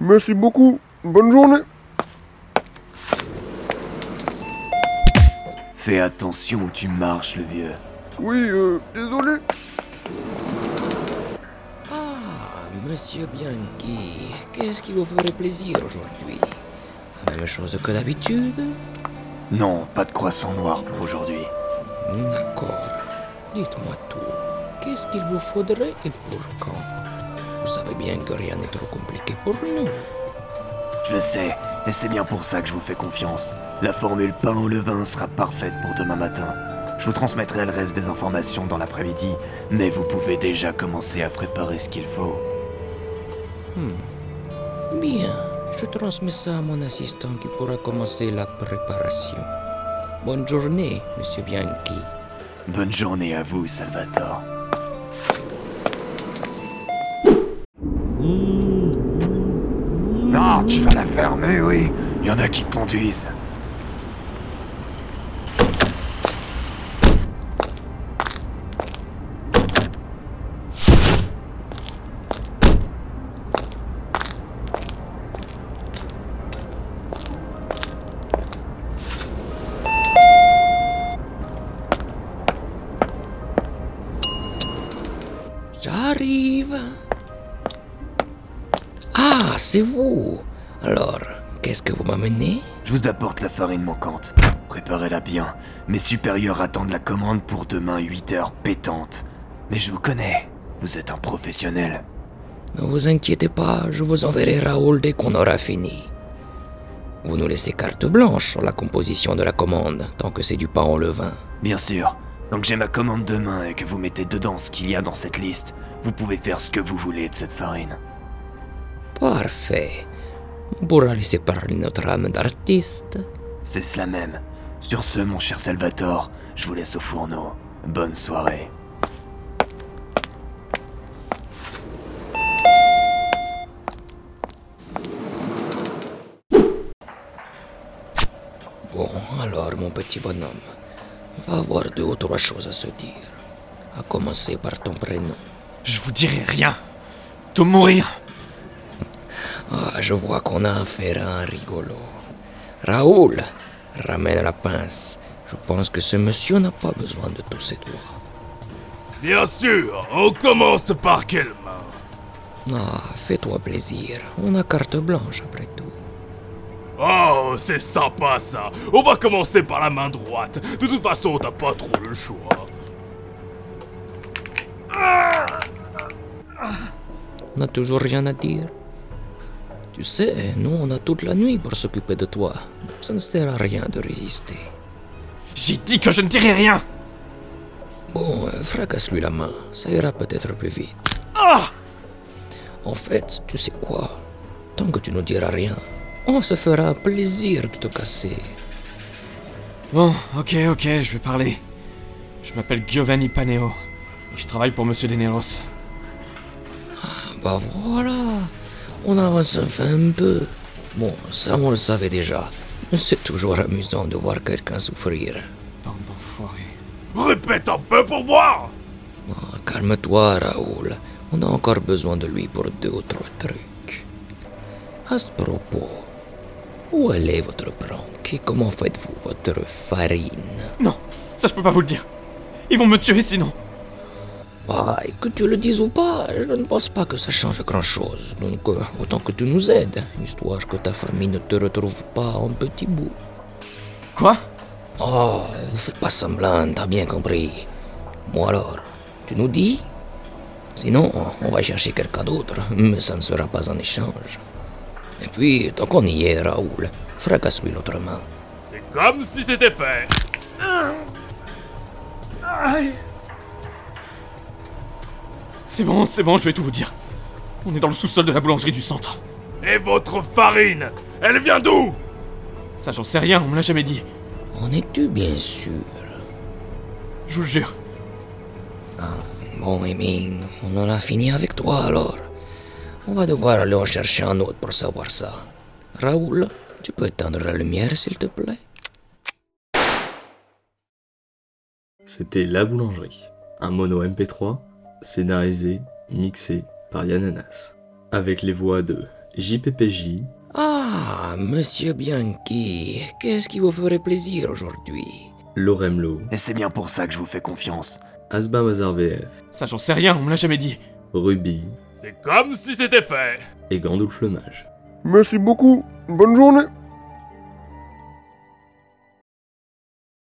Merci beaucoup. Bonne journée. Fais attention où tu marches, le vieux. Oui, euh, désolé. Ah, monsieur Bianchi, qu'est-ce qui vous ferait plaisir aujourd'hui? La même chose que d'habitude? Non, pas de croissant noir pour aujourd'hui. D'accord. Dites-moi tout. Qu'est-ce qu'il vous faudrait et pour quand? Vous savez bien que rien n'est trop compliqué pour nous. Je le sais, et c'est bien pour ça que je vous fais confiance. La formule pain au levain sera parfaite pour demain matin. Je vous transmettrai le reste des informations dans l'après-midi, mais vous pouvez déjà commencer à préparer ce qu'il faut. Bien, je transmets ça à mon assistant qui pourra commencer la préparation. Bonne journée, monsieur Bianchi. Bonne journée à vous, Salvatore. Tu vas la fermer, oui. Il y en a qui conduisent. J'arrive. Ah, c'est vous. Alors, qu'est-ce que vous m'amenez? Je vous apporte la farine manquante. Préparez-la bien. Mes supérieurs attendent la commande pour demain 8 heures pétantes. Mais je vous connais. Vous êtes un professionnel. Ne vous inquiétez pas, je vous enverrai Raoul dès qu'on aura fini. Vous nous laissez carte blanche sur la composition de la commande, tant que c'est du pain au levain. Bien sûr. Donc j'ai ma commande demain et que vous mettez dedans ce qu'il y a dans cette liste. Vous pouvez faire ce que vous voulez de cette farine. Parfait. Laisser parler notre âme d'artiste. C'est cela même. Sur ce, mon cher Salvatore, je vous laisse au fourneau. Bonne soirée. Bon, alors, mon petit bonhomme, on va avoir deux ou trois choses à se dire. À commencer par ton prénom. Je vous dirai rien. De mourir. Ah, je vois qu'on a affaire à un rigolo. Raoul, ramène la pince. Je pense que ce monsieur n'a pas besoin de tous ses doigts. Bien sûr, on commence par quelle main Ah, fais-toi plaisir. On a carte blanche après tout. Oh, c'est sympa ça. On va commencer par la main droite. De toute façon, t'as pas trop le choix. On n'a toujours rien à dire. Tu sais, nous, on a toute la nuit pour s'occuper de toi. Ça ne sert à rien de résister. J'ai dit que je ne dirai rien. Bon, euh, fracasse-lui la main. Ça ira peut-être plus vite. Ah En fait, tu sais quoi? Tant que tu ne diras rien, on se fera un plaisir de te casser. Bon, ok, ok, je vais parler. Je m'appelle Giovanni Paneo. Et je travaille pour Monsieur Deneros. Bah voilà, on avance enfin un peu. Bon, ça on le savait déjà. C'est toujours amusant de voir quelqu'un souffrir. Bande d'enfoirés. Répète un peu pour voir Ah, Calme-toi, Raoul. On a encore besoin de lui pour deux ou trois trucs. À ce propos, où est votre branque et comment faites-vous votre farine? Non, ça je peux pas vous le dire. Ils vont me tuer sinon. Et que tu le dises ou pas, je ne pense pas que ça change grand-chose. Donc, euh, autant que tu nous aides, histoire que ta famille ne te retrouve pas en petits bouts. Quoi? Oh, fais pas semblant, t'as bien compris. Moi alors, tu nous dis? Sinon, on va chercher quelqu'un d'autre, mais ça ne sera pas en échange. Et puis, tant qu'on y est, Raoul, fracasse-lui l'autre main. C'est comme si c'était fait. C'est bon, c'est bon, je vais tout vous dire. On est dans le sous-sol de la boulangerie du centre. Et votre farine Elle vient d'où? Ça, j'en sais rien, on me l'a jamais dit. En es-tu bien sûr? Je vous le jure. Bon, Émile, on en a fini avec toi alors. On va devoir aller en chercher un autre pour savoir ça. Raoul, tu peux éteindre la lumière, s'il te plaît? C'était La Boulangerie, un mono MP3 scénarisé, mixé par Yann Anas, avec les voix de JPPJ, Ah, monsieur Bianchi, qu'est-ce qui vous ferait plaisir aujourd'hui? Loremlo, Et c'est bien pour ça que je vous fais confiance. Asbin Mazar VF, Ça, j'en sais rien, on me l'a jamais dit. Ruby C'est comme si c'était fait. et Gandulf le Mage. Merci beaucoup. Bonne journée.